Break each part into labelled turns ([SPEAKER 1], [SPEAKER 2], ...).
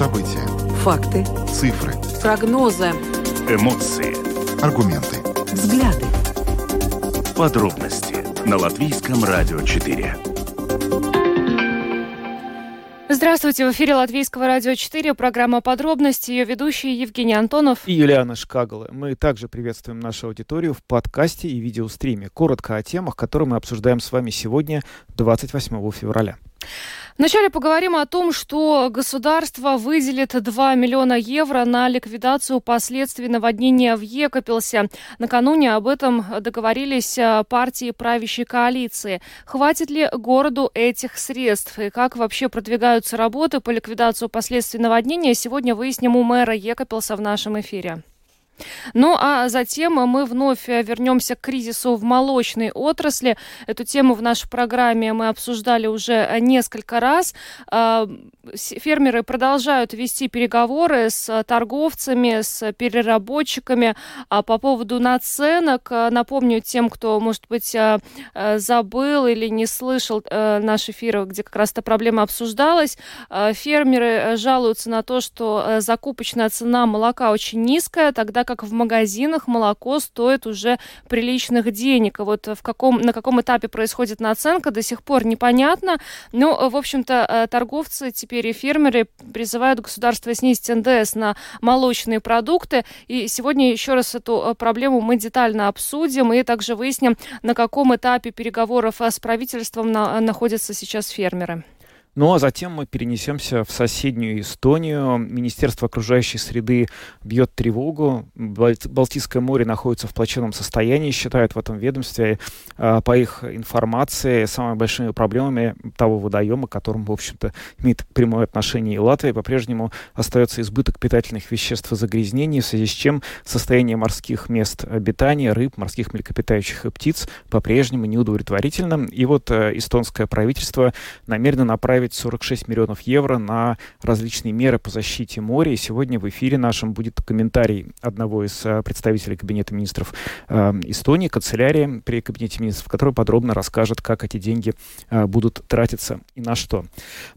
[SPEAKER 1] События.
[SPEAKER 2] Факты.
[SPEAKER 1] Цифры.
[SPEAKER 2] Прогнозы.
[SPEAKER 3] Эмоции.
[SPEAKER 1] Аргументы.
[SPEAKER 2] Взгляды.
[SPEAKER 3] Подробности на Латвийском радио 4.
[SPEAKER 4] Здравствуйте, в эфире Латвийского радио 4, программа «Подробности», ее ведущие Евгений Антонов
[SPEAKER 5] и Юлиана Шкагала. Мы также приветствуем нашу аудиторию в подкасте и видеостриме. Коротко о темах, которые мы обсуждаем с вами сегодня, 28 февраля.
[SPEAKER 4] Вначале поговорим о том, что государство выделит 2 миллиона евро на ликвидацию последствий наводнения в Екапелсе. Накануне об этом договорились э, партии правящей коалиции. Хватит ли городу этих средств? И как вообще продвигаются работы по ликвидации последствий наводнения, сегодня выясним у мэра Екапелса в нашем эфире. Ну а затем мы вновь вернемся к кризису в молочной отрасли. Эту тему в нашей программе мы обсуждали уже несколько раз. А, фермеры продолжают вести переговоры с торговцами, с переработчиками а, по поводу наценок. Напомню тем, кто, может быть, забыл или не слышал наш эфир, где как раз эта проблема обсуждалась. Фермеры жалуются на то, что закупочная цена молока очень низкая, тогда как в магазинах молоко стоит уже приличных денег. А вот в каком, на каком этапе происходит наценка, до сих пор непонятно. Но, в общем-то, э, торговцы теперь и фермеры призывают государство снизить НДС на молочные продукты. И сегодня еще раз эту э, проблему мы детально обсудим и также выясним, на каком этапе переговоров э, с правительством на, находятся сейчас фермеры.
[SPEAKER 5] Ну а затем мы перенесемся в соседнюю Эстонию. Министерство окружающей среды бьет тревогу. Балтийское море находится в плачевном состоянии, считают в этом ведомстве. А, по их информации, самыми большими проблемами того водоема, к которому, в общем-то, имеет прямое отношение и Латвия, по-прежнему остается избыток питательных веществ и загрязнений, в связи с чем состояние морских мест обитания, рыб, морских млекопитающих и птиц по-прежнему неудовлетворительно. И вот э, эстонское правительство намерено направить направить 46 миллионов евро на различные меры по защите моря. И сегодня в эфире нашем будет комментарий одного из э, представителей Кабинета министров э, Эстонии, канцелярии при Кабинете министров, который подробно расскажет, как эти деньги э, будут тратиться и на что. Но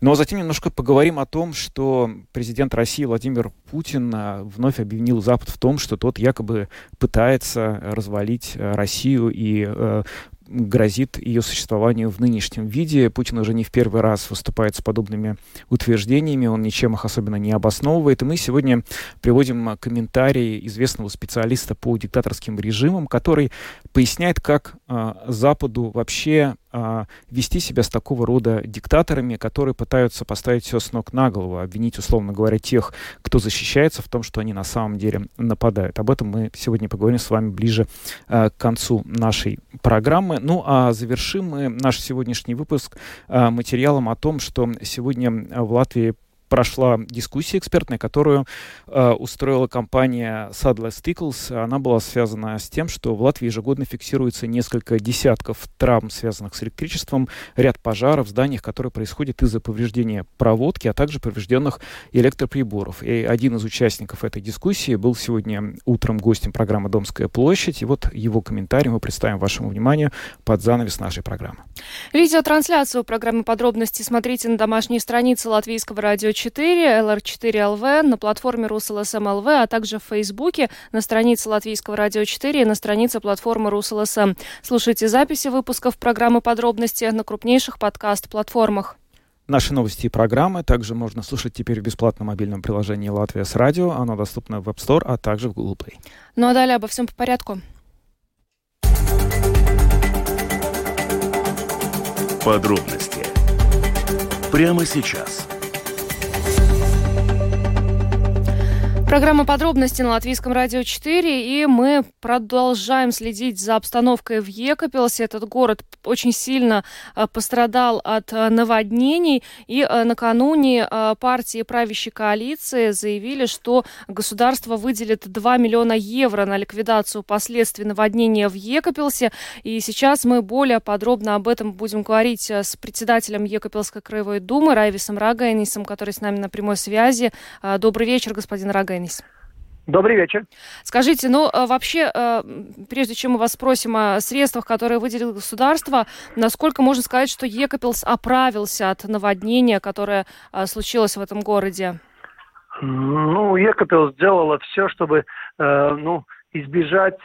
[SPEAKER 5] ну, а затем немножко поговорим о том, что президент России Владимир Путин вновь обвинил Запад в том, что тот якобы пытается развалить Россию и грозит ее существованию в нынешнем виде. Путин уже не в первый раз выступает с подобными утверждениями, он ничем их особенно не обосновывает. И мы сегодня приводим комментарий известного специалиста по диктаторским режимам, который поясняет, как э, Западу вообще а, вести себя с такого рода диктаторами, которые пытаются поставить все с ног на голову, обвинить, условно говоря, тех, кто защищается в том, что они на самом деле нападают. Об этом мы сегодня поговорим с вами ближе а, к концу нашей программы. Ну а завершим мы наш сегодняшний выпуск а, материалом о том, что сегодня в Латвии прошла дискуссия экспертная, которую э, устроила компания Sadler Stickles. Она была связана с тем, что в Латвии ежегодно фиксируется несколько десятков травм, связанных с электричеством, ряд пожаров в зданиях, которые происходят из-за повреждения проводки, а также поврежденных электроприборов. И один из участников этой дискуссии был сегодня утром гостем программы «Домская площадь». И вот его комментарий мы представим вашему вниманию под занавес нашей программы.
[SPEAKER 4] Видеотрансляцию программы «Подробности» смотрите на домашней странице Латвийского радио 4, LR4LV, на платформе РусЛСМ ЛВ, а также в Фейсбуке, на странице Латвийского радио 4 и на странице платформы РусЛСМ. Слушайте записи выпусков программы «Подробности» на крупнейших подкаст-платформах.
[SPEAKER 5] Наши новости и программы также можно слушать теперь в бесплатном мобильном приложении «Латвия с радио». Оно доступно в App Store, а также в Google Play.
[SPEAKER 4] Ну а далее обо всем по порядку.
[SPEAKER 3] Подробности прямо сейчас –
[SPEAKER 4] Программа подробности на Латвийском радио 4, и мы продолжаем следить за обстановкой в Екапелсе. Этот город очень сильно э, пострадал от э, наводнений, и э, накануне партии правящей коалиции заявили, что государство выделит 2 миллиона евро на ликвидацию последствий наводнения в Екапелсе. И сейчас мы более подробно об этом будем говорить с председателем Екапелской краевой думы Райвисом Рагайнисом, который с нами на прямой связи. Добрый вечер, господин Рагайнис. Денис.
[SPEAKER 6] Добрый вечер.
[SPEAKER 4] Скажите, ну э, вообще, э, прежде чем мы вас спросим о средствах, которые выделило государство, насколько можно сказать, что Екапелс оправился от наводнения, которое э, случилось в этом городе?
[SPEAKER 1] Ну, Екапел сделала все, чтобы ну, избежать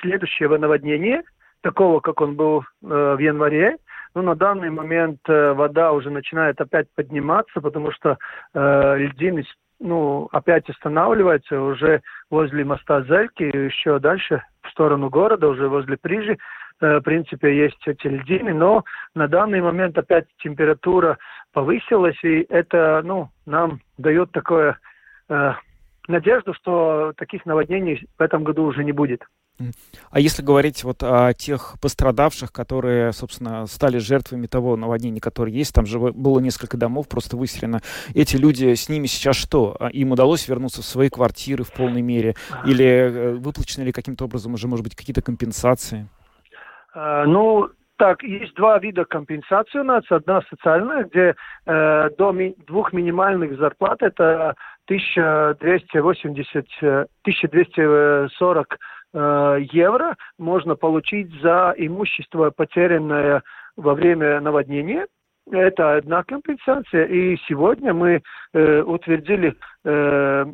[SPEAKER 1] следующего наводнения, такого, как он был в январе. Но на данный момент э, вода уже начинает опять подниматься, потому что э, льдины ну, опять останавливается уже возле моста Зельки, еще дальше в сторону города, уже возле Прижи. Э, в принципе, есть эти льдины, но на данный момент опять температура повысилась, и это, ну, нам дает такое э, надежду, что таких наводнений в этом году уже не будет.
[SPEAKER 5] А если говорить вот о тех пострадавших, которые, собственно, стали жертвами того наводнения, которое есть, там же было несколько домов просто выселено, эти люди, с ними сейчас что? А им удалось вернуться в свои квартиры в полной мере? Или э, выплачены ли каким-то образом уже, может быть, какие-то компенсации?
[SPEAKER 1] А, ну, так, есть два вида компенсации у нас. Одна социальная, где э, до ми- двух минимальных зарплат это 1280, 1240 Э, евро можно получить за имущество, потерянное во время наводнения. Это одна компенсация. И сегодня мы э, утвердили э,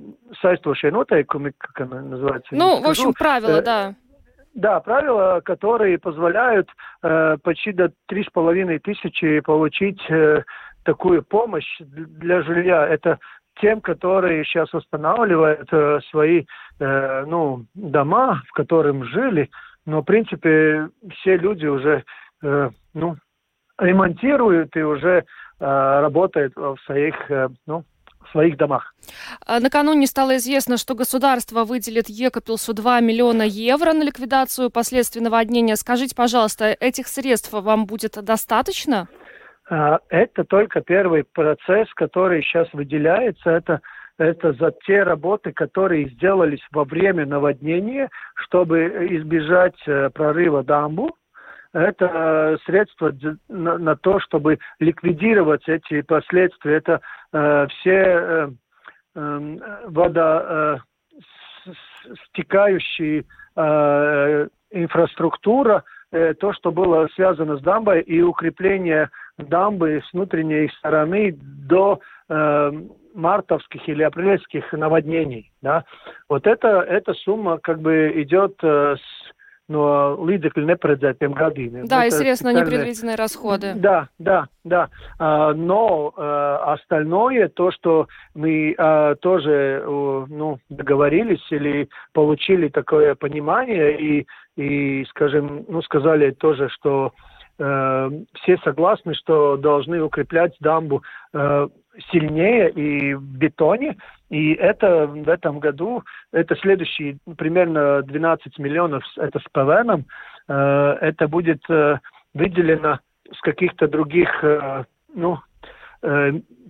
[SPEAKER 1] нотайкумы, как она называется?
[SPEAKER 4] Ну, в общем, правила, э, да.
[SPEAKER 1] Да, правила, которые позволяют э, почти до три с половиной тысячи получить э, такую помощь для жилья. Это тем, которые сейчас восстанавливают э, свои э, ну, дома, в которых жили. Но, в принципе, все люди уже э, ну, ремонтируют и уже э, работают в своих, э, ну, своих домах.
[SPEAKER 4] А накануне стало известно, что государство выделит Екапилсу 2 миллиона евро на ликвидацию последствий наводнения. Скажите, пожалуйста, этих средств вам будет достаточно?
[SPEAKER 1] Это только первый процесс, который сейчас выделяется. Это, это за те работы, которые сделались во время наводнения, чтобы избежать э, прорыва дамбу. Это средство на, на то, чтобы ликвидировать эти последствия. Это э, все э, э, вода э, стекающие э, инфраструктура, э, то, что было связано с дамбой и укрепление дамбы с внутренней стороны до э, мартовских или апрельских наводнений. Да? Вот это, эта сумма как бы идет э, с no līdzekļu neparedzētiem gadījumiem.
[SPEAKER 4] Да, и средства на непредвиденные расходы.
[SPEAKER 1] Да, да, да. А, но а, остальное, то, что мы а, тоже ну, договорились или получили такое понимание и, и скажем, ну, сказали тоже, что э, все согласны, что должны укреплять дамбу э, сильнее и в бетоне. И это в этом году, это следующие примерно 12 миллионов, это с ПВНом, э, это будет э, выделено с каких-то других, ну,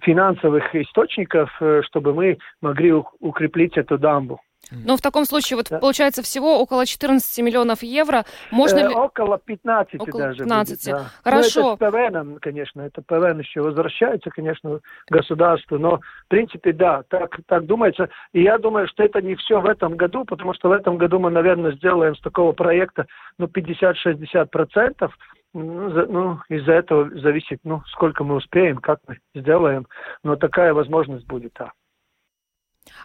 [SPEAKER 1] финансовых источников, чтобы мы могли укреплить эту дамбу.
[SPEAKER 4] Ну, в таком случае, вот да. получается всего около 14 миллионов евро. Можно
[SPEAKER 1] э,
[SPEAKER 4] ли...
[SPEAKER 1] Около 15
[SPEAKER 4] около
[SPEAKER 1] даже
[SPEAKER 4] 15.
[SPEAKER 1] Будет, да.
[SPEAKER 4] Хорошо.
[SPEAKER 1] Ну, это ПВН, конечно, это ПВН еще возвращается, конечно, государству, но, в принципе, да, так, так думается. И я думаю, что это не все в этом году, потому что в этом году мы, наверное, сделаем с такого проекта, ну, 50-60 процентов, ну, за, ну, из-за этого зависит, ну, сколько мы успеем, как мы сделаем, но такая возможность будет, да.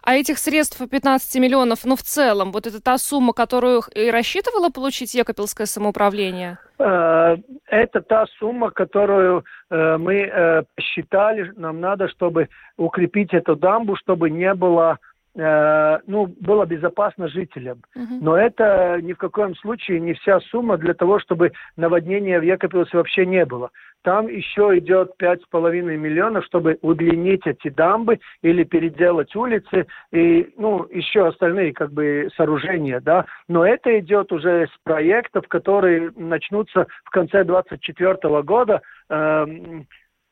[SPEAKER 4] А этих средств 15 миллионов, ну, в целом, вот это та сумма, которую и рассчитывало получить Екапельское самоуправление?
[SPEAKER 1] Э, это та сумма, которую э, мы э, посчитали. Нам надо, чтобы укрепить эту дамбу, чтобы не было Э, ну, было безопасно жителям. Uh-huh. Но это ни в каком случае не вся сумма для того, чтобы наводнения в Екапилсе вообще не было. Там еще идет 5,5 миллионов, чтобы удлинить эти дамбы или переделать улицы и, ну, еще остальные как бы сооружения, да. Но это идет уже с проектов, которые начнутся в конце 2024 года. Э,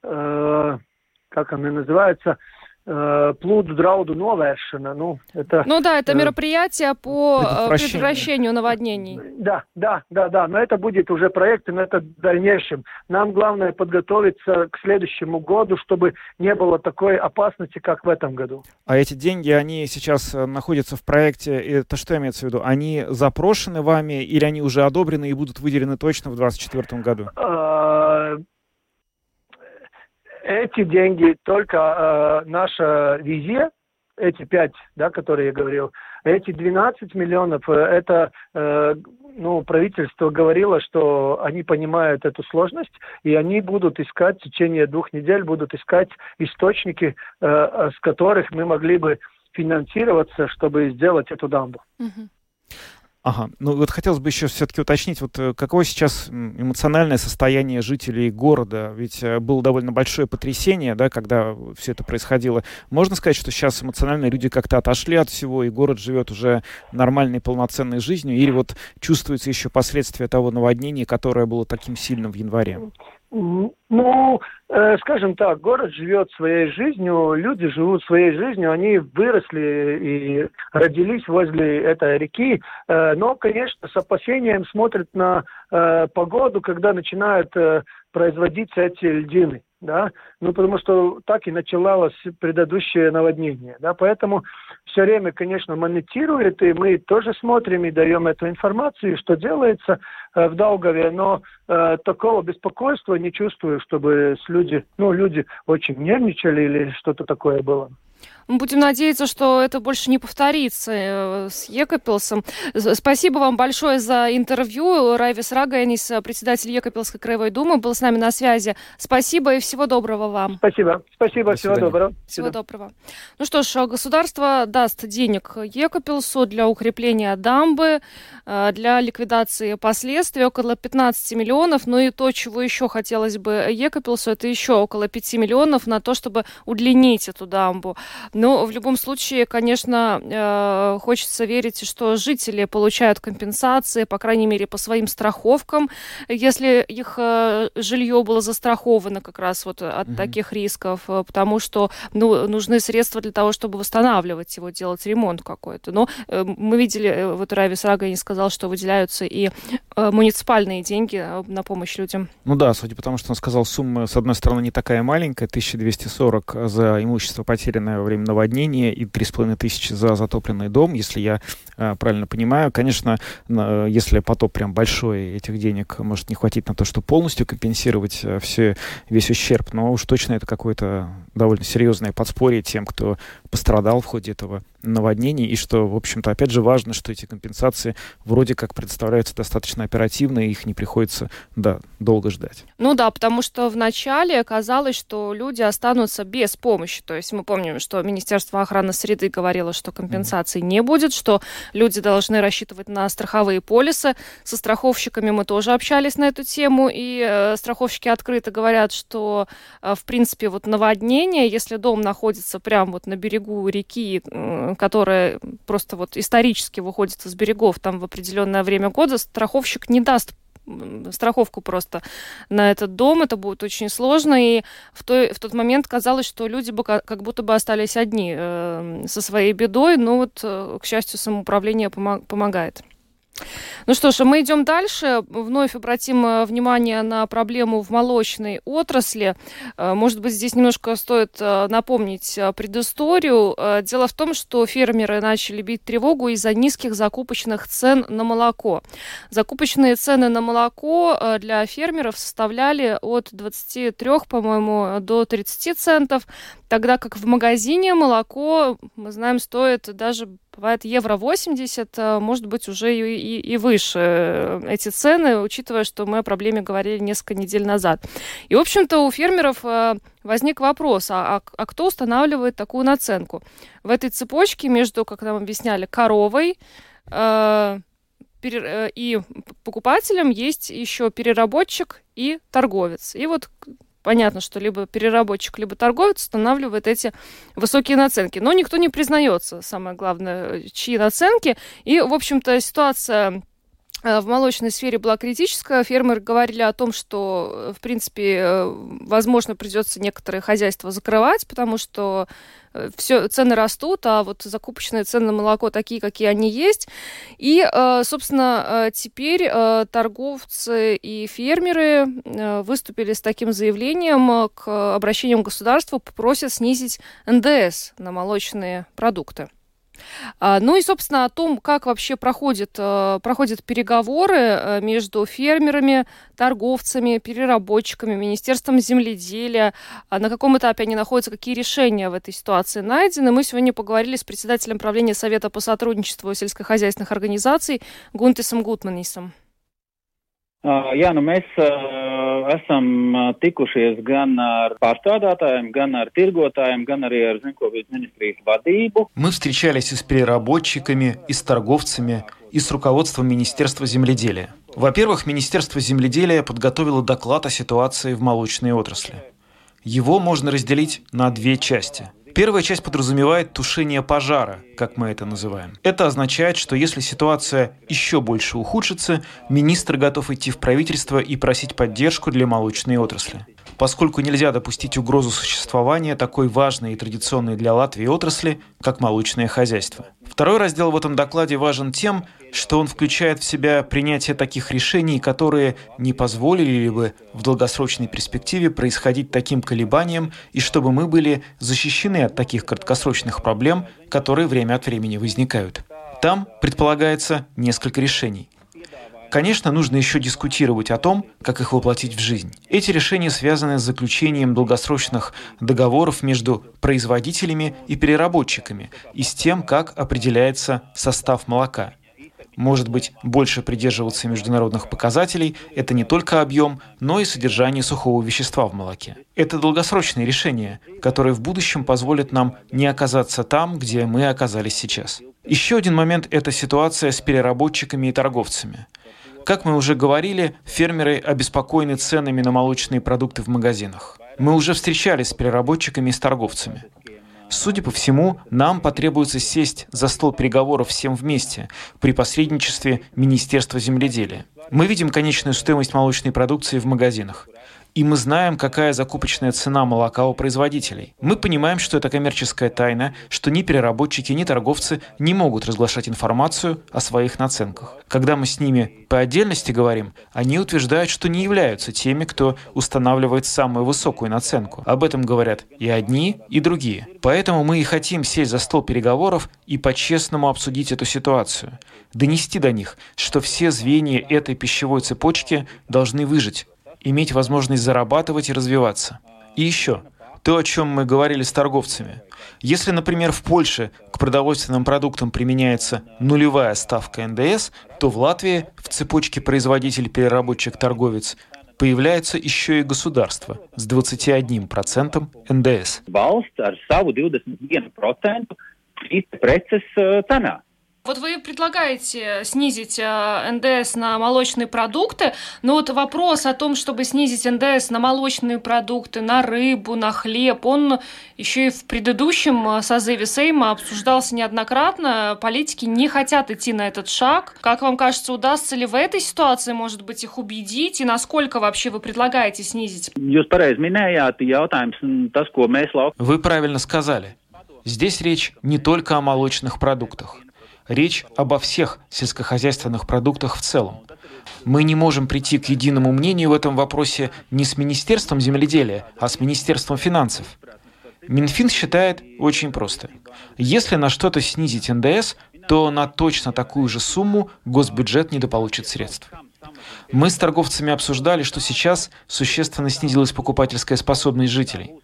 [SPEAKER 1] э, как они называются? Плуду драуду новēršana. Ну, это,
[SPEAKER 4] ну да, это мероприятие по предотвращению наводнений.
[SPEAKER 1] Да, да, да, да, но это будет уже проект, но это в дальнейшем. Нам главное подготовиться к следующему году, чтобы не было такой опасности, как в этом году.
[SPEAKER 5] А эти деньги, они сейчас находятся в проекте, это что имеется в виду? Они запрошены вами или они уже одобрены и будут выделены точно в 2024 году?
[SPEAKER 1] Эти деньги только э, наша визия эти пять, да, которые я говорил, эти 12 миллионов, это ну, правительство говорило, что они понимают эту сложность, и они будут искать в течение двух недель, будут искать источники, э, с которых мы могли бы финансироваться, чтобы сделать эту дамбу.
[SPEAKER 5] Угу. Ага, ну вот хотелось бы еще все-таки уточнить, вот э, какое сейчас эмоциональное состояние жителей города? Ведь э, было довольно большое потрясение, да, когда все это происходило. Можно сказать, что сейчас эмоционально люди как-то отошли от всего, и город живет уже нормальной, полноценной жизнью, или вот чувствуется еще последствия того наводнения, которое было таким сильным в январе?
[SPEAKER 1] Ну, э, скажем так, город живет своей жизнью, люди живут своей жизнью, они выросли и родились возле этой реки, э, но, конечно, с опасением смотрят на э, погоду, когда начинают производиться эти льдины да, ну потому что так и началось предыдущее наводнение, да, поэтому все время, конечно, монитирует, и мы тоже смотрим и даем эту информацию, что делается э, в Долгове, но э, такого беспокойства не чувствую, чтобы с люди, ну, люди очень нервничали или что-то такое было.
[SPEAKER 4] Будем надеяться, что это больше не повторится э, с Екапилсом. Спасибо вам большое за интервью. Райвис Раганис, председатель Екапилской краевой думы, был с нами на связи. Спасибо и всего доброго вам.
[SPEAKER 1] Спасибо. Спасибо. всего доброго.
[SPEAKER 4] Всего доброго. Ну что ж, государство даст денег Екапилсу для укрепления дамбы, э, для ликвидации последствий около 15 миллионов. Ну и то, чего еще хотелось бы Екапилсу, это еще около 5 миллионов на то, чтобы удлинить эту дамбу. Но в любом случае, конечно, э, хочется верить, что жители получают компенсации, по крайней мере, по своим страховкам, если их э, жилье было застраховано как раз вот от mm-hmm. таких рисков, э, потому что ну, нужны средства для того, чтобы восстанавливать его, делать ремонт какой-то. Но мы видели, вот Равис Рагани сказал, что выделяются и муниципальные деньги на помощь людям.
[SPEAKER 5] Ну да, судя по тому, что он сказал, сумма, с одной стороны, не такая маленькая, 1240 за имущество, потерянное во время наводнения и 3,5 тысячи за затопленный дом, если я э, правильно понимаю. Конечно, э, если потоп прям большой, этих денег может не хватить на то, чтобы полностью компенсировать э, все, весь ущерб, но уж точно это какое-то довольно серьезное подспорье тем, кто пострадал в ходе этого наводнений, и что, в общем-то, опять же важно, что эти компенсации вроде как представляются достаточно оперативно, и их не приходится, да, долго ждать.
[SPEAKER 4] Ну да, потому что вначале оказалось, что люди останутся без помощи, то есть мы помним, что Министерство охраны среды говорило, что компенсаций mm-hmm. не будет, что люди должны рассчитывать на страховые полисы, со страховщиками мы тоже общались на эту тему, и э, страховщики открыто говорят, что, э, в принципе, вот наводнение, если дом находится прямо вот на берегу реки, э, которая просто вот исторически выходит из берегов там в определенное время года, страховщик не даст страховку просто на этот дом. Это будет очень сложно. И в, той, в тот момент казалось, что люди бы как, будто бы остались одни э, со своей бедой. Но вот, э, к счастью, самоуправление помог, помогает. Ну что ж, мы идем дальше. Вновь обратим э, внимание на проблему в молочной отрасли. Э, может быть, здесь немножко стоит э, напомнить предысторию. Дело в том, что фермеры начали бить тревогу из-за низких закупочных цен на молоко. Закупочные цены на молоко для фермеров составляли от 23, по-моему, до 30 центов, тогда как в магазине молоко, мы знаем, стоит даже бывает евро 80, может быть, уже и, и, и выше э, эти цены, учитывая, что мы о проблеме говорили несколько недель назад. И, в общем-то, у фермеров э, возник вопрос, а, а, а кто устанавливает такую наценку? В этой цепочке между, как нам объясняли, коровой, э и покупателем есть еще переработчик и торговец. И вот понятно, что либо переработчик, либо торговец устанавливает эти высокие наценки. Но никто не признается, самое главное, чьи наценки. И, в общем-то, ситуация э, в молочной сфере была критическая. Фермеры говорили о том, что, в принципе, э, возможно, придется некоторые хозяйства закрывать, потому что все, цены растут, а вот закупочные цены на молоко такие, какие они есть. И, э, собственно, э, теперь э, торговцы и фермеры выступили с таким заявлением к обращениям к государству, просят снизить НДС на молочные продукты. А, ну и, собственно, о том, как вообще проходят, э, проходят переговоры э, между фермерами, торговцами, переработчиками, Министерством земледелия, а на каком этапе они находятся, какие решения в этой ситуации найдены. Мы сегодня поговорили с председателем правления Совета по сотрудничеству сельскохозяйственных организаций Гунтисом Гутманисом.
[SPEAKER 6] Jā, nu mēs esam tikušies gan ar pārstrādātājiem, gan ar tirgotājiem, gan arī ar Zemkopības ministrijas vadību.
[SPEAKER 5] Мы встречались и с переработчиками, и с торговцами, и с руководством Министерства земледелия. Во-первых, Министерство земледелия подготовило доклад о ситуации в молочной отрасли. Его можно разделить на две части – Первая часть подразумевает тушение пожара, как мы это называем. Это означает, что если ситуация еще больше ухудшится, министр готов идти в правительство и просить поддержку для молочной отрасли поскольку нельзя допустить угрозу существования такой важной и традиционной для Латвии отрасли, как молочное хозяйство. Второй раздел в этом докладе важен тем, что он включает в себя принятие таких решений, которые не позволили бы в долгосрочной перспективе происходить таким колебаниям и чтобы мы были защищены от таких краткосрочных проблем, которые время от времени возникают. Там предполагается несколько решений. Конечно, нужно еще дискутировать о том, как их воплотить в жизнь. Эти решения связаны с заключением долгосрочных договоров между производителями и переработчиками и с тем, как определяется состав молока. Может быть, больше придерживаться международных показателей – это не только объем, но и содержание сухого вещества в молоке. Это долгосрочные решения, которые в будущем позволят нам не оказаться там, где мы оказались сейчас. Еще один момент – это ситуация с переработчиками и торговцами – как мы уже говорили, фермеры обеспокоены ценами на молочные продукты в магазинах. Мы уже встречались с переработчиками и с торговцами. Судя по всему, нам потребуется сесть за стол переговоров всем вместе при посредничестве Министерства земледелия. Мы видим конечную стоимость молочной продукции в магазинах. И мы знаем, какая закупочная цена молока у производителей. Мы понимаем, что это коммерческая тайна, что ни переработчики, ни торговцы не могут разглашать информацию о своих наценках. Когда мы с ними по отдельности говорим, они утверждают, что не являются теми, кто устанавливает самую высокую наценку. Об этом говорят и одни, и другие. Поэтому мы и хотим сесть за стол переговоров и по-честному обсудить эту ситуацию. Донести до них, что все звенья этой пищевой цепочки должны выжить, иметь возможность зарабатывать и развиваться. И еще, то, о чем мы говорили с торговцами. Если, например, в Польше к продовольственным продуктам применяется нулевая ставка НДС, то в Латвии в цепочке производитель-переработчик-торговец появляется еще и государство с 21% НДС.
[SPEAKER 6] Valsts ar savu 21% šīs preces cenā.
[SPEAKER 4] Вот вы предлагаете снизить э, НДС на молочные продукты, но вот вопрос о том, чтобы снизить НДС на молочные продукты, на рыбу, на хлеб, он еще и в предыдущем э, созыве Сейма обсуждался неоднократно. Политики не хотят идти на этот шаг. Как вам кажется, удастся ли в этой ситуации, может быть, их убедить? И насколько вообще вы предлагаете снизить?
[SPEAKER 5] Вы правильно сказали. Здесь речь не только о молочных продуктах. Речь обо всех сельскохозяйственных продуктах в целом. Мы не можем прийти к единому мнению в этом вопросе не с Министерством земледелия, а с Министерством финансов. Минфин считает очень просто. Если на что-то снизить НДС, то на точно такую же сумму госбюджет недополучит средств. Мы с торговцами обсуждали, что сейчас существенно снизилась покупательская способность жителей.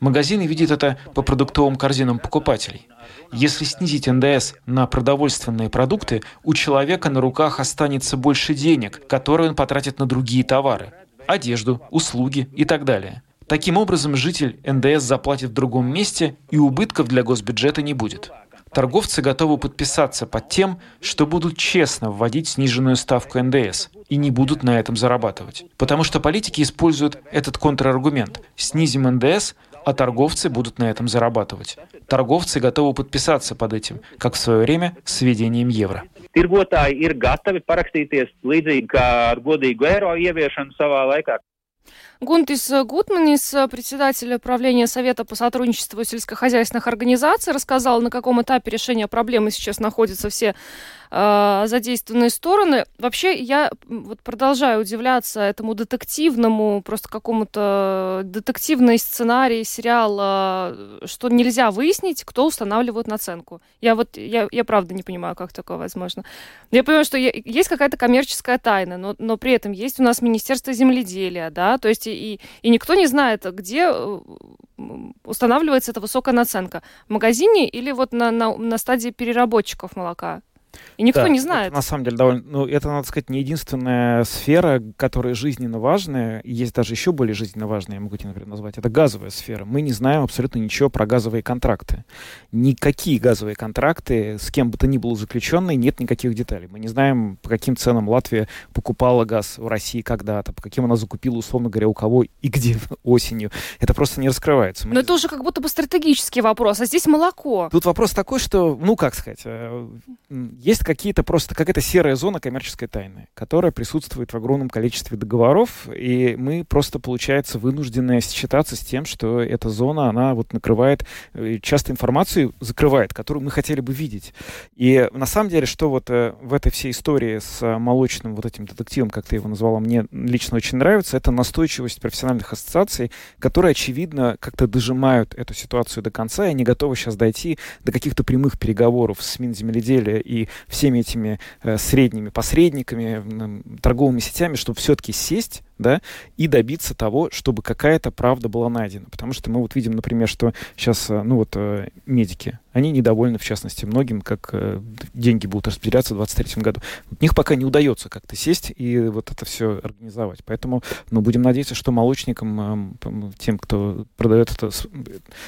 [SPEAKER 5] Магазины видят это по продуктовым корзинам покупателей. Если снизить НДС на продовольственные продукты, у человека на руках останется больше денег, которые он потратит на другие товары – одежду, услуги и так далее. Таким образом, житель НДС заплатит в другом месте, и убытков для госбюджета не будет. Торговцы готовы подписаться под тем, что будут честно вводить сниженную ставку НДС и не будут на этом зарабатывать. Потому что политики используют этот контраргумент. Снизим НДС, а торговцы будут на этом зарабатывать. Торговцы готовы подписаться под этим, как в свое время с введением евро.
[SPEAKER 4] Гунтис Гутманис, председатель правления Совета по сотрудничеству сельскохозяйственных организаций, рассказал, на каком этапе решения проблемы сейчас находятся все э, задействованные стороны. Вообще, я вот продолжаю удивляться этому детективному, просто какому-то детективный сценарий сериала, что нельзя выяснить, кто устанавливает наценку. Я вот, я, я правда не понимаю, как такое возможно. Я понимаю, что есть какая-то коммерческая тайна, но, но при этом есть у нас Министерство земледелия, да, то есть и, и никто не знает, где э, устанавливается эта высокая наценка. В магазине или вот на, на, на стадии переработчиков молока? И никто
[SPEAKER 5] да,
[SPEAKER 4] не знает.
[SPEAKER 5] Это, на самом деле довольно, ну, это, надо сказать, не единственная сфера, которая жизненно важная. Есть даже еще более жизненно важная, я могу тебе, например, назвать. Это газовая сфера. Мы не знаем абсолютно ничего про газовые контракты. Никакие газовые контракты с кем бы то ни было заключенные, нет никаких деталей. Мы не знаем, по каким ценам Латвия покупала газ в России когда-то, по каким она закупила, условно говоря, у кого и где осенью. Это просто не раскрывается. Мы
[SPEAKER 4] Но
[SPEAKER 5] не
[SPEAKER 4] это уже как будто бы стратегический вопрос, а здесь молоко.
[SPEAKER 5] Тут вопрос такой, что, ну, как сказать, э, есть какие-то просто, какая-то серая зона коммерческой тайны, которая присутствует в огромном количестве договоров, и мы просто, получается, вынуждены считаться с тем, что эта зона, она вот накрывает, э, часто информацию закрывает, которую мы хотели бы видеть. И на самом деле, что вот э, в этой всей истории с э, молочным вот этим детективом, как ты его назвала, мне лично очень нравится, это настойчивость профессиональных ассоциаций, которые, очевидно, как-то дожимают эту ситуацию до конца, и они готовы сейчас дойти до каких-то прямых переговоров с Минземледелия и всеми этими э, средними посредниками, торговыми сетями, чтобы все-таки сесть да, и добиться того, чтобы какая-то правда была найдена. Потому что мы вот видим, например, что сейчас, э, ну вот, э, медики, они недовольны, в частности, многим, как э, деньги будут распределяться в 2023 году. У них пока не удается как-то сесть и вот это все организовать. Поэтому, ну, будем надеяться, что молочникам, тем, кто продает это,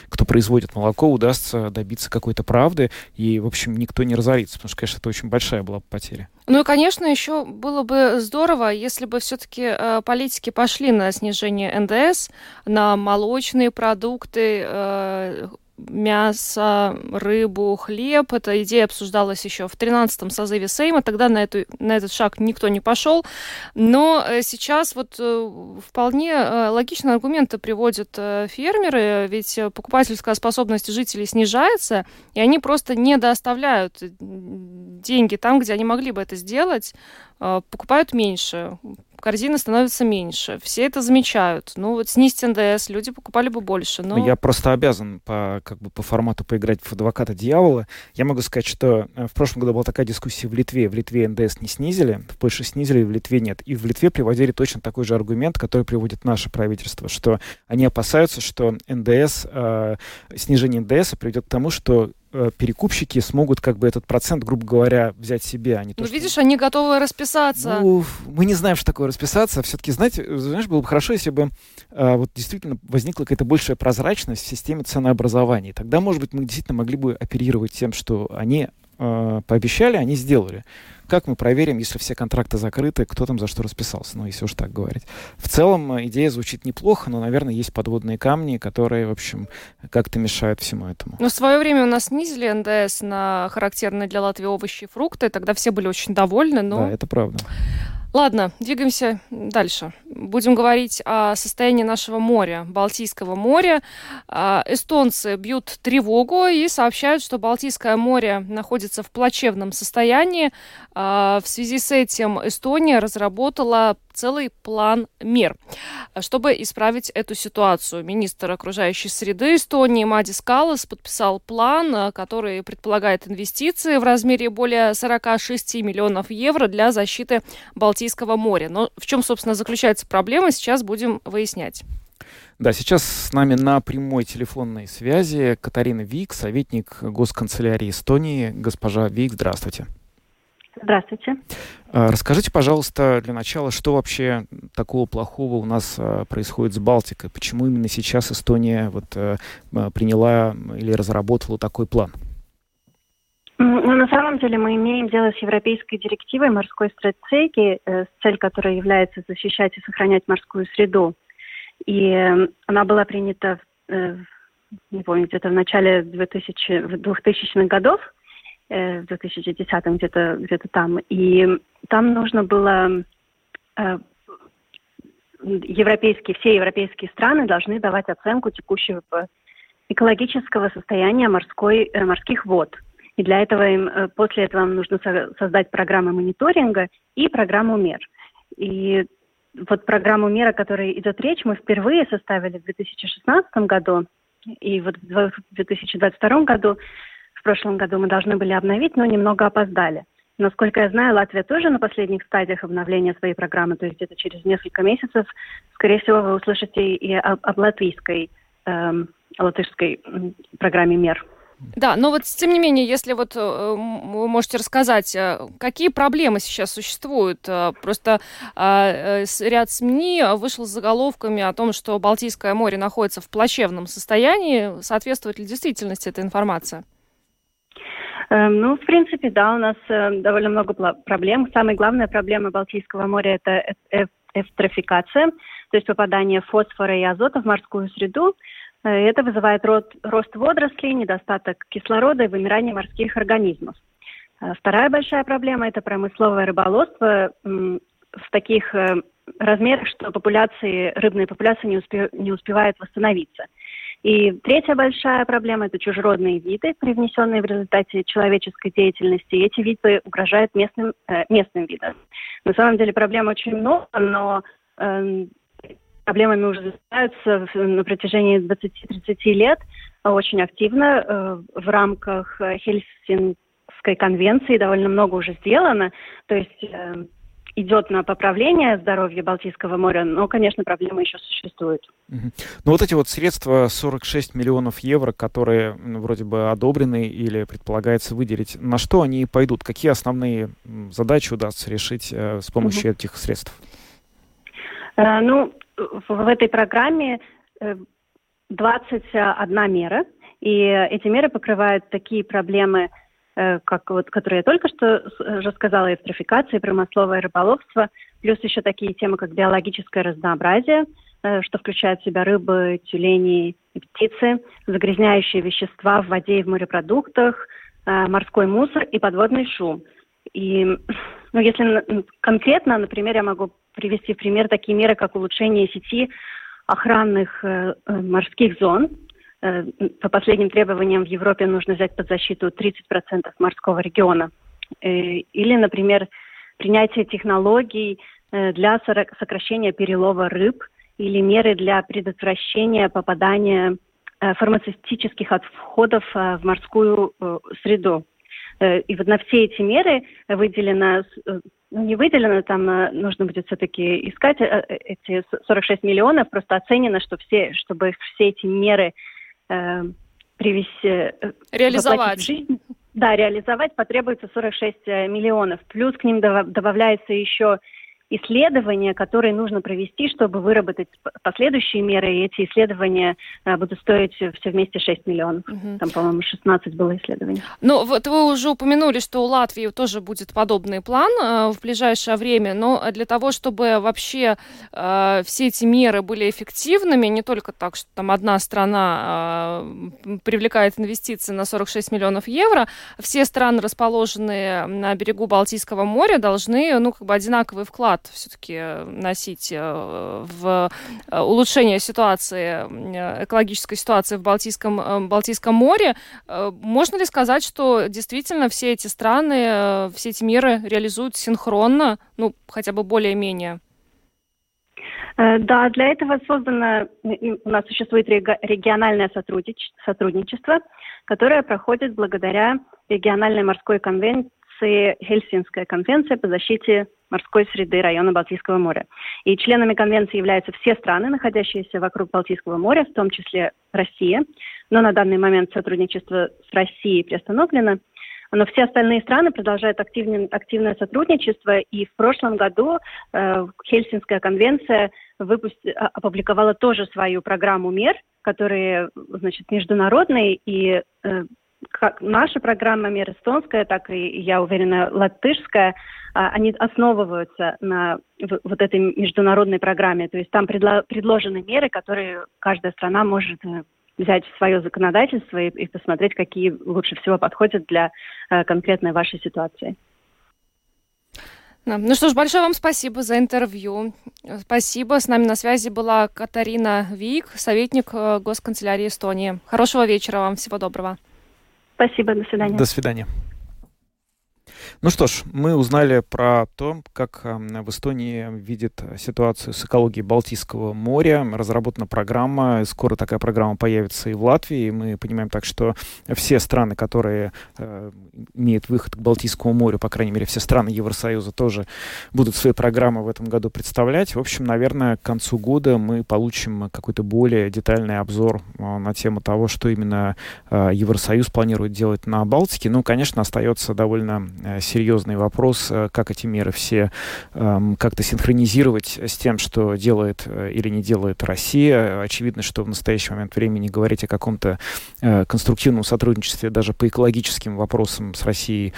[SPEAKER 5] кто производит молоко, удастся добиться какой-то правды, и, в общем, никто не разорится, потому что, конечно, это очень большая была бы потеря.
[SPEAKER 4] Ну и, конечно, еще было бы здорово, если бы все-таки политики пошли на снижение НДС на молочные продукты, э, мясо, рыбу, хлеб. Эта идея обсуждалась еще в 13-м созыве Сейма. Тогда на, эту, на этот шаг никто не пошел. Но э, сейчас вот э, вполне э, логичные аргументы приводят фермеры, ведь покупательская способность жителей снижается, и они просто не доставляют деньги там, где они могли бы это сделать, покупают меньше корзина становится меньше. Все это замечают. Ну, вот снизить НДС, люди покупали бы больше. Но...
[SPEAKER 5] Я просто обязан по, как бы, по формату поиграть в адвоката дьявола. Я могу сказать, что э, в прошлом году была такая дискуссия в Литве. В Литве НДС не снизили, в Польше снизили, в Литве нет. И в Литве приводили точно такой же аргумент, который приводит наше правительство, что они опасаются, что НДС, э, снижение НДС приведет к тому, что перекупщики смогут как бы этот процент, грубо говоря, взять себе, а не то,
[SPEAKER 4] Ну,
[SPEAKER 5] что-
[SPEAKER 4] видишь, они готовы расписаться.
[SPEAKER 5] ну, мы не знаем, что такое расписаться. Все-таки, знаете, знаешь, было бы хорошо, если бы а, вот действительно возникла какая-то большая прозрачность в системе ценообразования. Тогда, может быть, мы действительно могли бы оперировать тем, что они а, пообещали, они сделали. Как мы проверим, если все контракты закрыты, кто там за что расписался, ну, если уж так говорить. В целом, а, идея звучит неплохо, но, наверное, есть подводные камни, которые, в общем, как-то мешают всему этому.
[SPEAKER 4] Но в свое время у нас снизили НДС на характерные для Латвии овощи и фрукты. Тогда все были очень довольны. Но...
[SPEAKER 5] Да, это правда.
[SPEAKER 4] Ладно, двигаемся дальше. Будем говорить о состоянии нашего моря, Балтийского моря. А, Эстонцы бьют тревогу и сообщают, что Балтийское море находится в плачевном состоянии. А, В связи с этим Эстония разработала целый план мер, чтобы исправить эту ситуацию. Министр окружающей среды Эстонии Мадис Калас подписал план, а, который предполагает инвестиции в размере более 46 миллионов евро для защиты Балтийского моря. Но в чем, собственно, заключается проблема, сейчас будем выяснять.
[SPEAKER 5] Да, сейчас с нами на прямой телефонной связи Катарина Вик, советник Госканцелярии Эстонии. Госпожа Вик, здравствуйте.
[SPEAKER 7] Здравствуйте.
[SPEAKER 5] А, Расскажите, пожалуйста, для начала, что вообще такого плохого у нас а, происходит с Балтикой? Почему именно сейчас Эстония вот, а, приняла или разработала такой план?
[SPEAKER 7] Ну, на самом деле мы имеем дело с Европейской директивой морской стратегии, э, цель которой является защищать и сохранять морскую среду. И э, она была принята, э, не помню, где-то в начале 2000, в 2000-х годов, э, в 2010-м где-то где там. И там нужно было европейские, все европейские страны должны давать оценку текущего экологического состояния морской, морских вод. И для этого им, э, после этого им нужно создать программы мониторинга и программу мер. И вот программу мер, о которой идет речь, мы впервые составили в 2016 году, и вот в 2022 году, в прошлом году мы должны были обновить, но немного опоздали. Насколько я знаю, Латвия тоже на последних стадиях обновления своей программы, то есть где-то через несколько месяцев, скорее всего, вы услышите и об, об латвийской, эм, латышской программе мер.
[SPEAKER 4] Да, но вот тем не менее, если вот э, вы можете рассказать, э, какие проблемы сейчас существуют? Э, просто ряд СМИ вышел с заголовками о том, что Балтийское море находится в плачевном состоянии. Соответствует ли действительности эта информация?
[SPEAKER 7] Эм, ну, в принципе, да, у нас довольно много проблем. Самая главная проблема Балтийского моря – это эвтрофикация, то есть попадание фосфора и азота в морскую среду. Э, это вызывает рост, водорослей, недостаток кислорода и вымирание морских организмов. Э, вторая большая проблема – это промысловое рыболовство в таких э, размерах, что популяции, рыбные популяции не, успе, не успевают восстановиться. И третья большая проблема – это чужеродные виды, привнесенные в результате человеческой деятельности. И эти виды угрожают местным, местным видам. На самом деле проблем очень много, но эм, проблемами уже занимаются на протяжении 20-30 лет очень активно э, в рамках Хельсинской конвенции довольно много уже сделано. То есть э, идет на поправление здоровья Балтийского моря, но, конечно, проблемы еще существуют.
[SPEAKER 5] Угу. Ну вот эти вот средства, 46 миллионов евро, которые вроде бы одобрены или предполагается выделить, на что они пойдут? Какие основные задачи удастся решить э, с помощью угу. этих средств?
[SPEAKER 7] Э, ну, в этой программе 21 э, мера, и эти меры покрывают такие проблемы, э, как вот, которые я только что уже сказала, эвтрофикация, промысловое рыболовство, плюс еще такие темы, как биологическое разнообразие, э, что включает в себя рыбы, тюлени и птицы, загрязняющие вещества в воде и в морепродуктах, морской мусор и подводный шум. И ну, если конкретно, например, я могу привести в пример такие меры, как улучшение сети охранных э, э морских зон. Э, по последним требованиям в Европе нужно взять под защиту 30% морского региона. Или, например, принятие технологий для сокращения перелова рыб или меры для предотвращения попадания фармацевтических отходов в морскую среду. Э, и вот на все эти меры выделено э, ну, не выделено, там э, нужно будет все-таки искать эти 46 миллионов, просто оценено, что все, чтобы все эти меры э, привести...
[SPEAKER 4] Реализовать.
[SPEAKER 7] В жизнь, да, реализовать потребуется 46 миллионов. Плюс к ним добавляется еще исследования, которые нужно провести, чтобы выработать последующие меры, и эти исследования а, будут стоить все вместе 6 миллионов. Угу. Там, по-моему, 16 было исследований.
[SPEAKER 4] Ну, вот вы уже упомянули, что у Латвии тоже будет подобный план э, в ближайшее время, но для того, чтобы вообще э, все эти меры были эффективными, не только так, что там одна страна э, привлекает инвестиции на 46 миллионов евро, все страны, расположенные на берегу Балтийского моря, должны, ну, как бы одинаковый вклад вклад все-таки э, носить э, в э, улучшение ситуации, экологической ситуации в Балтийском, Балтийском море. Можно ли сказать, что действительно все эти страны, все эти меры реализуют синхронно, ну, хотя бы более-менее?
[SPEAKER 7] Да, для этого создано, у нас существует региональное сотрудничество, которое проходит благодаря региональной морской конвенции Хельсинская конвенция по защите морской среды района Балтийского моря. И членами конвенции являются все страны, находящиеся вокруг Балтийского моря, в том числе Россия. Но на данный момент сотрудничество с Россией приостановлено. Но все остальные страны продолжают активное, активное сотрудничество, и в прошлом году э, Хельсинская конвенция выпусти, а, опубликовала тоже свою программу мер, которые значит, международные, и э, как наша программа мер эстонская, так и, я уверена, латышская, а, они основываются на вот этой международной программе. То есть там предложены меры, которые каждая страна может э, взять в свое законодательство и, и посмотреть, какие лучше всего подходят для э, конкретной вашей ситуации.
[SPEAKER 4] Ну что ж, большое вам спасибо за интервью. Спасибо. С нами на связи была Катарина Вик, советник э, Госканцелярии Эстонии. Хорошего вечера вам. Всего доброго.
[SPEAKER 7] Спасибо. До свидания.
[SPEAKER 5] До свидания. Ну что ж, мы узнали про то, как эм, в Эстонии видит ситуацию с экологией Балтийского моря. Разработана программа, скоро такая программа появится и в Латвии. Мы понимаем так, что все страны, которые э, имеют выход к Балтийскому морю, по крайней мере, все страны Евросоюза тоже будут свои программы в этом году представлять. В общем, наверное, к концу года мы получим какой-то более детальный обзор э, на тему того, что именно э, Евросоюз планирует делать на Балтике. Ну, конечно, остается довольно э, серьезный вопрос, э, как эти меры все эм, как-то синхронизировать с тем, что делает э, или не делает Россия. Очевидно, что в настоящий момент времени говорить о каком-то конструктивном сотрудничестве даже по экологическим вопросам с Россией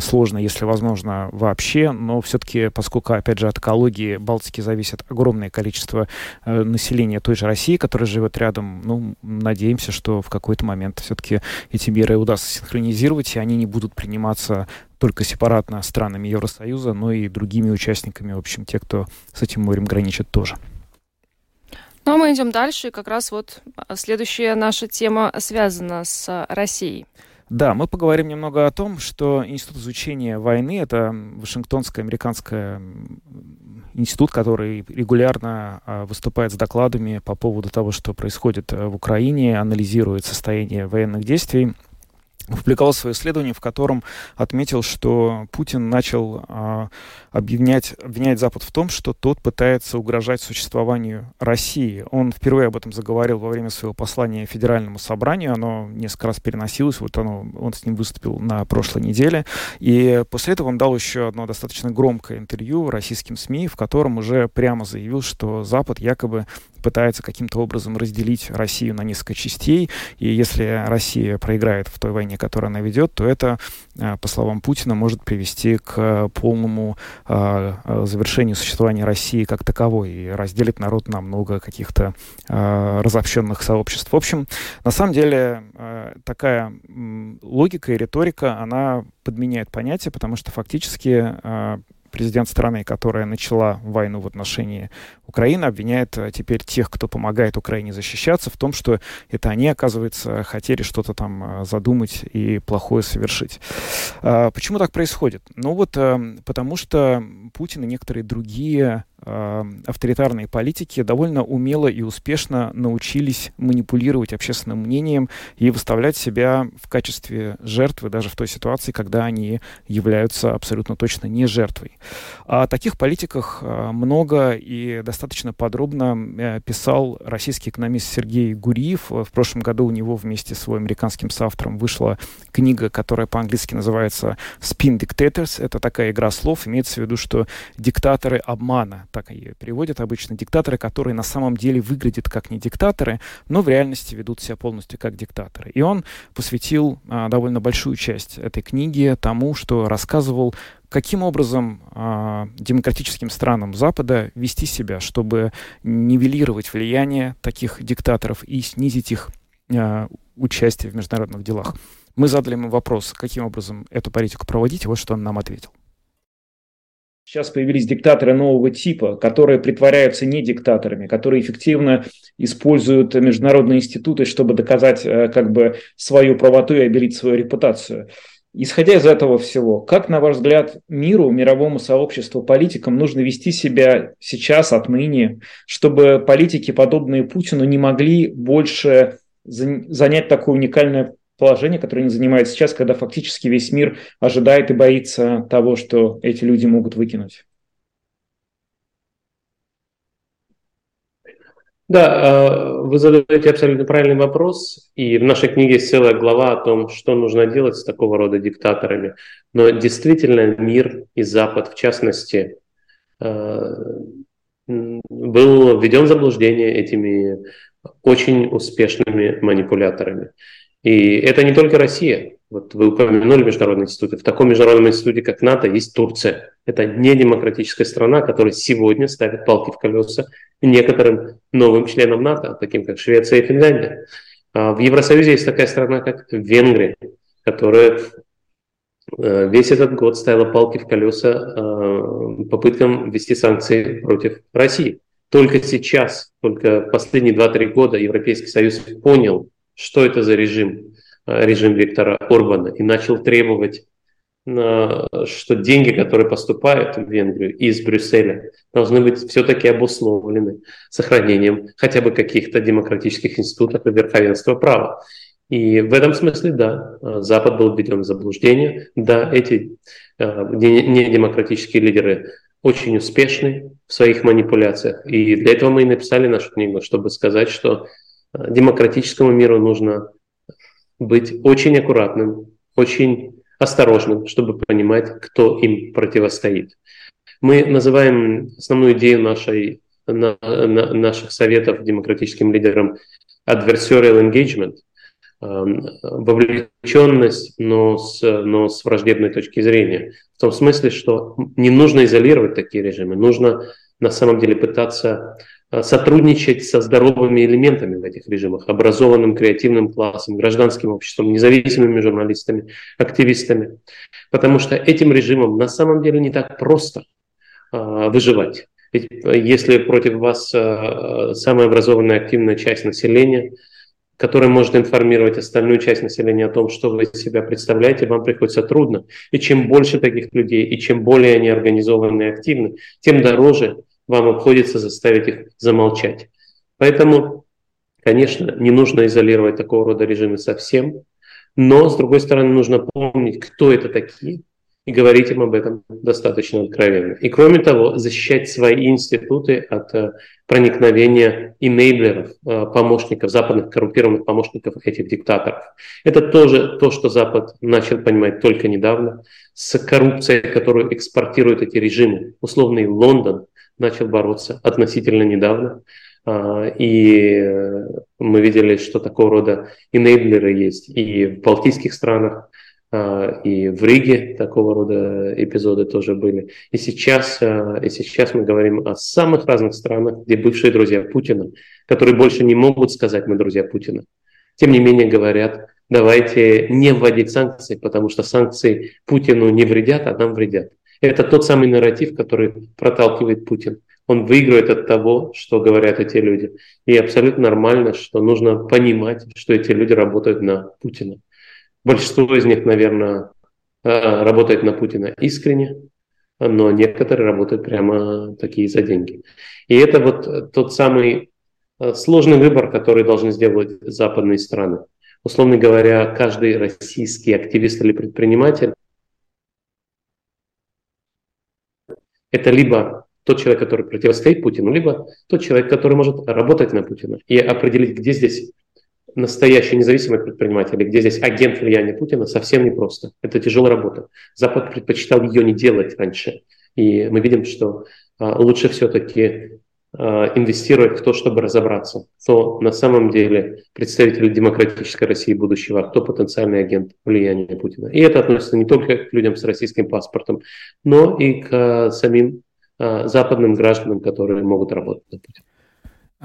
[SPEAKER 5] сложно, если возможно, вообще. Но все-таки, поскольку, опять же, от экологии Балтики зависит огромное количество населения той же России, которая живет рядом, ну, надеемся, что в какой-то момент все-таки эти меры удастся синхронизировать, и они не будут приниматься только сепаратно странами Евросоюза, но и другими участниками, в общем, те, кто с этим морем граничит тоже.
[SPEAKER 4] Ну а мы идем дальше. И как раз вот а, следующая наша тема связана с а, Россией.
[SPEAKER 5] Да, мы поговорим немного о том, что Институт изучения войны — это Вашингтонский американский институт, который регулярно а, выступает с докладами по поводу того, что происходит в Украине, анализирует состояние военных действий опубликовал свое исследование, в котором отметил, что Путин начал а, обвинять, обвинять Запад в том, что тот пытается угрожать существованию России. Он впервые об этом заговорил во время своего послания Федеральному собранию. Оно несколько раз переносилось. Вот оно, он с ним выступил на прошлой неделе. И после этого он дал еще одно достаточно громкое интервью российским СМИ, в котором уже прямо заявил, что Запад якобы пытается каким-то образом разделить Россию на несколько частей. И если Россия проиграет в той войне, которую она ведет, то это, э, по словам Путина, может привести к полному э, завершению существования России как таковой и разделит народ на много каких-то э, разобщенных сообществ. В общем, на самом деле такая логика и риторика, она подменяет понятие, потому что фактически президент страны, которая начала войну в отношении Украины, обвиняет э, теперь тех, кто помогает Украине защищаться, в том, что это они, оказывается, хотели что-то там э, задумать и плохое совершить. А, почему так происходит? Ну вот э, потому что Путин и некоторые другие авторитарные политики довольно умело и успешно научились манипулировать общественным мнением и выставлять себя в качестве жертвы даже в той ситуации, когда они являются абсолютно точно не жертвой. О таких политиках много и достаточно подробно э, писал российский экономист Сергей Гуриев. В прошлом году у него вместе с своим американским соавтором вышла книга, которая по-английски называется «Spin Dictators». Это такая игра слов. Имеется в виду, что диктаторы обмана, так ее переводят обычно, диктаторы, которые на самом деле выглядят как не диктаторы, но в реальности ведут себя полностью как диктаторы. И он посвятил а, довольно большую часть этой книги тому, что рассказывал, каким образом э, демократическим странам Запада вести себя, чтобы нивелировать влияние таких диктаторов и снизить их э, участие в международных делах. Мы задали ему вопрос, каким образом эту политику проводить, и вот что он нам ответил. Сейчас появились диктаторы нового типа, которые притворяются не диктаторами, которые эффективно используют международные институты, чтобы доказать э, как бы свою правоту и обелить свою репутацию. Исходя из этого всего, как, на ваш взгляд, миру, мировому сообществу, политикам нужно вести себя сейчас, отныне, чтобы политики, подобные Путину, не могли больше занять такое уникальное положение, которое они занимают сейчас, когда фактически весь мир ожидает и боится того, что эти люди могут выкинуть?
[SPEAKER 8] Да, э, вы задаете абсолютно правильный вопрос, и в нашей книге есть целая глава о том, что нужно делать с такого рода диктаторами. Но действительно мир и Запад, в частности, э, был введен в заблуждение этими очень успешными манипуляторами. И это не только Россия. Вот вы упомянули международные институты. В таком международном институте, как НАТО, есть Турция. Это не демократическая страна, которая сегодня ставит палки в колеса некоторым новым членам НАТО, таким как Швеция и Финляндия. А в Евросоюзе есть такая страна, как Венгрия, которая э, весь этот год ставила палки в колеса э, попыткам ввести санкции против России. Только сейчас, только последние 2-3 года Европейский Союз понял, что это за режим, режим Виктора Орбана, и начал требовать что деньги, которые поступают в Венгрию из Брюсселя, должны быть все-таки обусловлены сохранением хотя бы каких-то демократических институтов и верховенства права. И в этом смысле, да, Запад был введен в заблуждение, да, эти недемократические лидеры очень успешны в своих манипуляциях. И для этого мы и написали нашу книгу, чтобы сказать, что демократическому миру нужно быть очень аккуратным, очень осторожным, чтобы понимать, кто им противостоит. Мы называем основную идею нашей, на, на, наших советов демократическим лидерам adversarial engagement, эм, вовлеченность, но с, но с враждебной точки зрения. В том смысле, что не нужно изолировать такие режимы, нужно на самом деле пытаться сотрудничать со здоровыми элементами в этих режимах, образованным креативным классом, гражданским обществом, независимыми журналистами, активистами. Потому что этим режимом на самом деле не так просто э, выживать. Ведь э, если против вас э, самая образованная активная часть населения, которая может информировать остальную часть населения о том, что вы из себя представляете, вам приходится трудно. И чем больше таких людей, и чем более они организованы и активны, тем дороже вам обходится заставить их замолчать. Поэтому, конечно, не нужно изолировать такого рода режимы совсем, но, с другой стороны, нужно помнить, кто это такие, и говорить им об этом достаточно откровенно. И кроме того, защищать свои институты от э, проникновения инейблеров, э, помощников, западных коррумпированных помощников этих диктаторов. Это тоже то, что Запад начал понимать только недавно, с коррупцией, которую экспортируют эти режимы. Условный Лондон начал бороться относительно недавно. А, и мы видели, что такого рода инейблеры есть и в балтийских странах, а, и в Риге такого рода эпизоды тоже были. И сейчас, а, и сейчас мы говорим о самых разных странах, где бывшие друзья Путина, которые больше не могут сказать «мы друзья Путина», тем не менее говорят, давайте не вводить санкции, потому что санкции Путину не вредят, а нам вредят. Это тот самый нарратив, который проталкивает Путин. Он выигрывает от того, что говорят эти люди. И абсолютно нормально, что нужно понимать, что эти люди работают на Путина. Большинство из них, наверное, э, работает на Путина искренне, но некоторые работают прямо такие за деньги. И это вот тот самый э, сложный выбор, который должны сделать западные страны. Условно говоря, каждый российский активист или предприниматель это либо тот человек, который противостоит Путину, либо тот человек, который может работать на Путина и определить, где здесь настоящий независимый предприниматель, где здесь агент влияния Путина, совсем непросто. Это тяжелая работа. Запад предпочитал ее не делать раньше. И мы видим, что а, лучше все-таки инвестировать в то, чтобы разобраться, кто на самом деле представитель демократической России будущего, а кто потенциальный агент влияния Путина. И это относится не только к людям с российским паспортом, но и к самим а, западным гражданам, которые могут работать на Путина.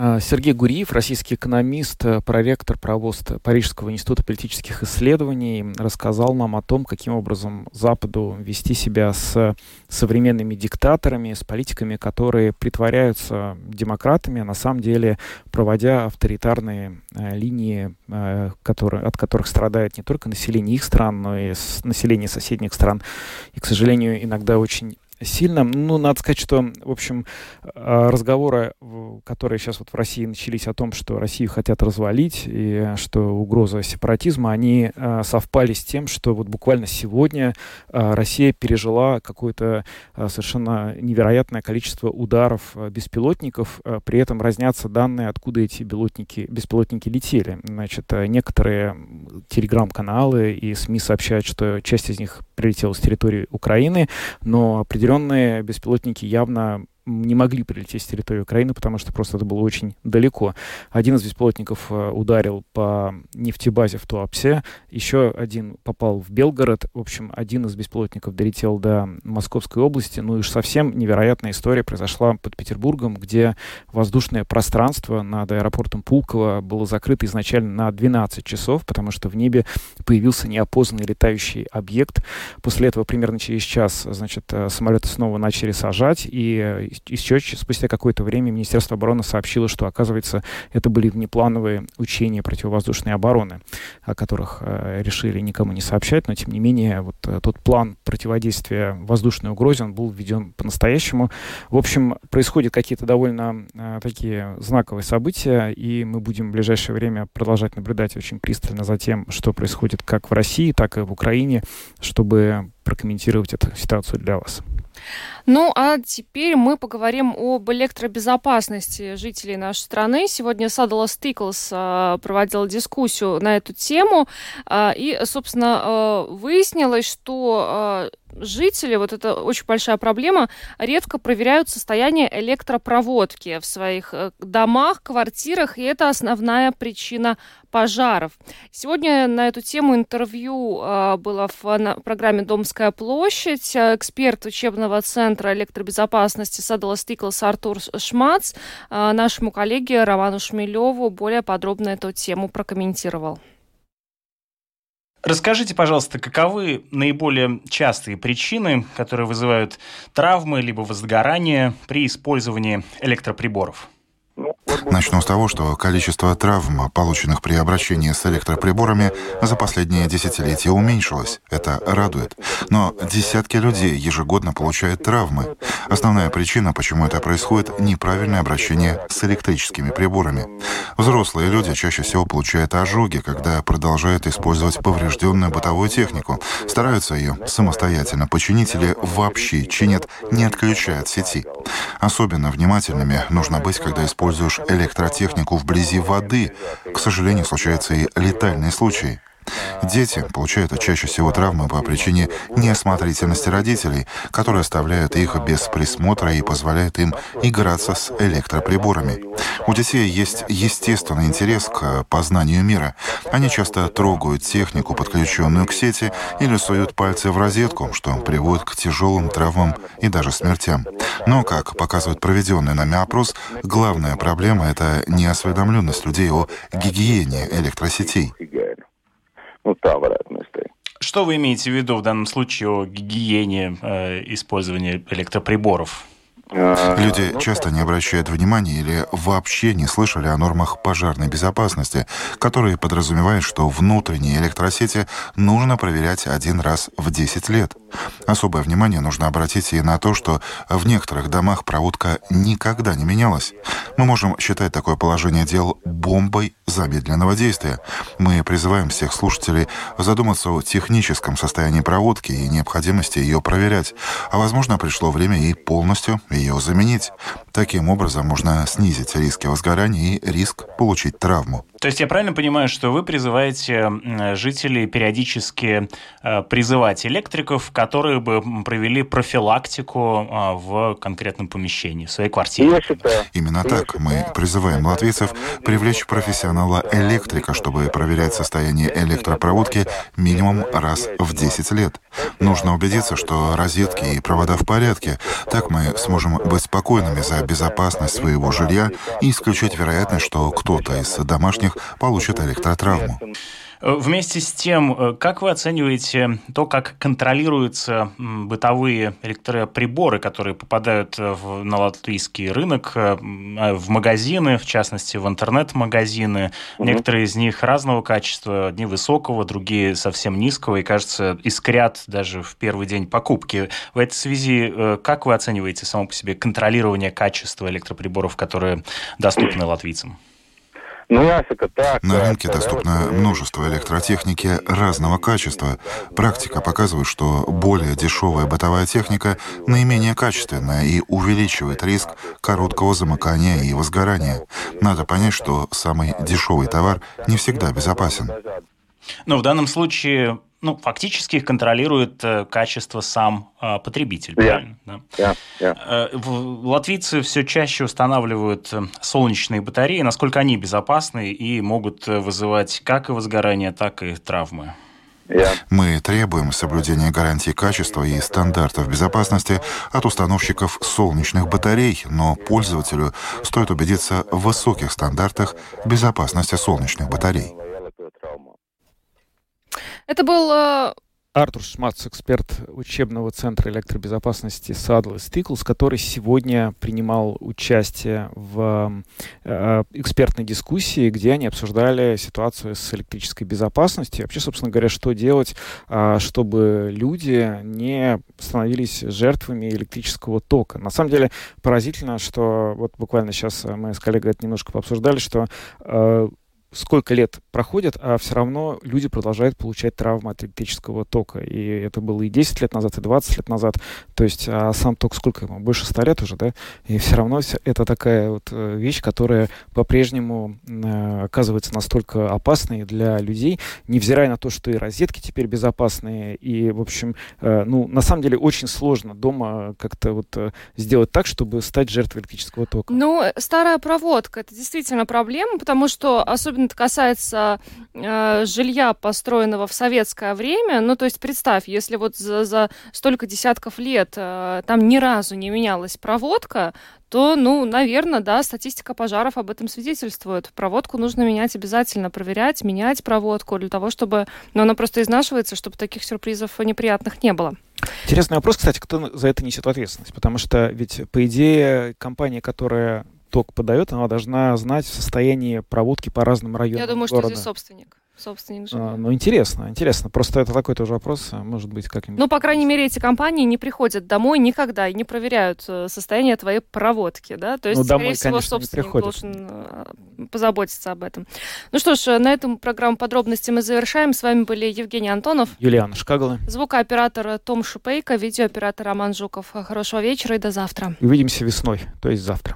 [SPEAKER 5] А, Сергей Гуриев, российский экономист, э, проректор провоз Парижского института политических исследований, рассказал нам о том, каким образом Западу вести себя с современными диктаторами, с политиками, которые притворяются демократами, а на самом деле проводя авторитарные э, линии, э, которые, от которых страдает не только население их стран, но и население соседних стран. И, к сожалению, иногда очень сильно. Ну, надо сказать, что, в общем, э, разговоры, которые сейчас вот в России начались о том, что Россию хотят развалить и что угроза сепаратизма, они э, совпали с тем, что вот буквально сегодня э, Россия пережила какое-то совершенно невероятное количество ударов беспилотников, при этом разнятся данные, откуда эти беспилотники, беспилотники летели. Значит, некоторые телеграм-каналы и СМИ сообщают, что часть из них прилетела с территории Украины, но определенные беспилотники явно не могли прилететь с территории Украины, потому что просто это было очень далеко. Один из беспилотников э, ударил по нефтебазе в Туапсе, еще один попал в Белгород. В общем, один из беспилотников долетел до Московской области. Ну и уж совсем невероятная история произошла под Петербургом, где воздушное пространство над аэропортом Пулково было закрыто изначально на 12 часов, потому что в небе появился неопознанный летающий объект. После этого примерно через час, значит, э, самолеты снова начали сажать, и еще спустя какое-то время Министерство обороны сообщило, что, оказывается, это были внеплановые учения противовоздушной обороны, о которых э, решили никому не сообщать, но, тем не менее, вот э, тот план противодействия воздушной угрозе, он был введен по-настоящему. В общем, происходят какие-то довольно э, такие знаковые события, и мы будем в ближайшее время продолжать наблюдать очень пристально за тем, что происходит как в России, так и в Украине, чтобы прокомментировать эту ситуацию для вас.
[SPEAKER 4] Ну, а теперь мы поговорим об электробезопасности жителей нашей страны. Сегодня Садала Стиклс а, проводила дискуссию на эту тему, а, и, собственно, а, выяснилось, что жители, вот это очень большая проблема, редко проверяют состояние электропроводки в своих э, домах, квартирах, и это основная причина пожаров. Сегодня на эту тему интервью было в программе «Домская площадь». Эксперт учебного центра электробезопасности Садала Стиклс Артур Шмац э, нашему коллеге Роману Шмелеву более подробно эту тему прокомментировал.
[SPEAKER 9] Расскажите, пожалуйста, каковы наиболее частые причины, которые вызывают травмы либо возгорание при использовании электроприборов?
[SPEAKER 10] Начну с того, что количество травм, полученных при обращении с электроприборами, за последние десятилетия уменьшилось. Это радует. Но десятки людей ежегодно получают травмы. Основная причина, почему это происходит, неправильное обращение с электрическими приборами. Взрослые люди чаще всего получают ожоги, когда продолжают использовать поврежденную бытовую технику, стараются ее самостоятельно починить или вообще чинят, не отключая от сети. Особенно внимательными нужно быть, когда используешь электротехнику вблизи воды. К сожалению, случаются и летальные случаи. Дети получают чаще всего травмы по причине неосмотрительности родителей, которые оставляют их без присмотра и позволяют им играться с электроприборами. У детей есть естественный интерес к познанию мира. Они часто трогают технику, подключенную к сети, или суют пальцы в розетку, что приводит к тяжелым травмам и даже смертям. Но, как показывает проведенный нами опрос, главная проблема — это неосведомленность людей о гигиене электросетей.
[SPEAKER 9] Tā varētu mēs teikt. Что вы имеете в виду в данном случае о гигиене э, использования электроприборов?
[SPEAKER 10] Люди часто не обращают внимания или вообще не слышали о нормах пожарной безопасности, которые подразумевают, что внутренние электросети нужно проверять один раз в 10 лет. Особое внимание нужно обратить и на то, что в некоторых домах проводка никогда не менялась. Мы можем считать такое положение дел бомбой замедленного действия. Мы призываем всех слушателей задуматься о техническом состоянии проводки и необходимости ее проверять. А возможно, пришло время и полностью ее заменить. Таким образом можно снизить риски возгорания и риск получить травму.
[SPEAKER 9] То есть я правильно понимаю, что вы призываете жителей периодически э, призывать электриков, которые бы провели профилактику а, в конкретном помещении, в своей квартире?
[SPEAKER 10] Именно так. Мы призываем латвийцев привлечь профессионала электрика, чтобы проверять состояние электропроводки минимум раз в 10 лет. Нужно убедиться, что розетки и провода в порядке. Так мы сможем быть спокойными за безопасность своего жилья и исключить вероятность, что кто-то из домашних них получат электротравму.
[SPEAKER 9] Вместе с тем, э, как вы оцениваете то, как контролируются бытовые электроприборы, которые попадают в, на латвийский рынок, э, в магазины, в частности, в интернет-магазины? Угу. Некоторые из них разного качества, одни высокого, другие совсем низкого, и, кажется, искрят даже в первый день покупки. В этой связи, э, как вы оцениваете само по себе контролирование качества электроприборов, которые доступны латвийцам?
[SPEAKER 10] Ну, На рынке доступно множество электротехники разного качества. Практика показывает, что более дешевая бытовая техника наименее качественная и увеличивает риск короткого замыкания и возгорания. Надо понять, что самый дешевый товар не всегда безопасен.
[SPEAKER 9] Но в данном случае ну, фактически их контролирует э, качество сам э, потребитель,
[SPEAKER 11] yeah.
[SPEAKER 9] правильно? Да.
[SPEAKER 11] Yeah. Yeah.
[SPEAKER 9] Э, латвийцы все чаще устанавливают солнечные батареи. Насколько они безопасны и могут вызывать как и возгорание, так и травмы?
[SPEAKER 10] Мы требуем соблюдения гарантий качества и стандартов безопасности от установщиков солнечных батарей, но пользователю стоит убедиться в высоких стандартах безопасности солнечных батарей.
[SPEAKER 4] Это был э,
[SPEAKER 5] Артур Шмац, эксперт учебного центра электробезопасности Saddle Stickles, который сегодня принимал участие в э, экспертной дискуссии, где они обсуждали ситуацию с электрической безопасностью. Вообще, собственно говоря, что делать, э, чтобы люди не становились жертвами электрического тока. На самом деле поразительно, что вот буквально сейчас мы с коллегой это немножко пообсуждали, что э, сколько лет проходит, а все равно люди продолжают получать травмы от электрического тока. И это было и 10 лет назад, и 20 лет назад. То есть а сам ток сколько ему? Больше 100 лет уже, да? И все равно это такая вот э, вещь, которая по-прежнему э, оказывается настолько опасной для людей, невзирая на то, что и розетки теперь безопасные. И, в общем, э, ну, на самом деле очень сложно дома как-то вот э, сделать так, чтобы стать жертвой электрического тока.
[SPEAKER 4] Ну, старая проводка, это действительно проблема, потому что особенно это касается э, жилья, построенного в советское время. Ну, то есть представь, если вот за, за столько десятков лет э, там ни разу не менялась проводка, то, ну, наверное, да, статистика пожаров об этом свидетельствует. Проводку нужно менять обязательно, проверять, менять проводку для того, чтобы... Ну, она просто изнашивается, чтобы таких сюрпризов неприятных не было.
[SPEAKER 5] Интересный вопрос, кстати, кто за это несет ответственность? Потому что ведь, по идее, компания, которая ток подает, она должна знать состояние проводки по разным районам
[SPEAKER 4] Я думаю,
[SPEAKER 5] города.
[SPEAKER 4] что здесь собственник. Собственник же.
[SPEAKER 5] А, ну, интересно, интересно. Просто это такой тоже вопрос, а, может быть, как-нибудь...
[SPEAKER 4] Ну, по крайней мере, эти компании не приходят домой никогда и не проверяют э, состояние твоей проводки, да? То есть,
[SPEAKER 5] ну, домой,
[SPEAKER 4] скорее всего,
[SPEAKER 5] конечно,
[SPEAKER 4] собственник должен э, позаботиться об этом. Ну что ж, на этом программу подробности мы завершаем. С вами были Евгений Антонов.
[SPEAKER 5] Юлиана Шкагала.
[SPEAKER 4] Звукооператор Том Шупейко, видеооператор Роман Жуков. Хорошего вечера и до завтра.
[SPEAKER 5] Увидимся весной, то есть завтра.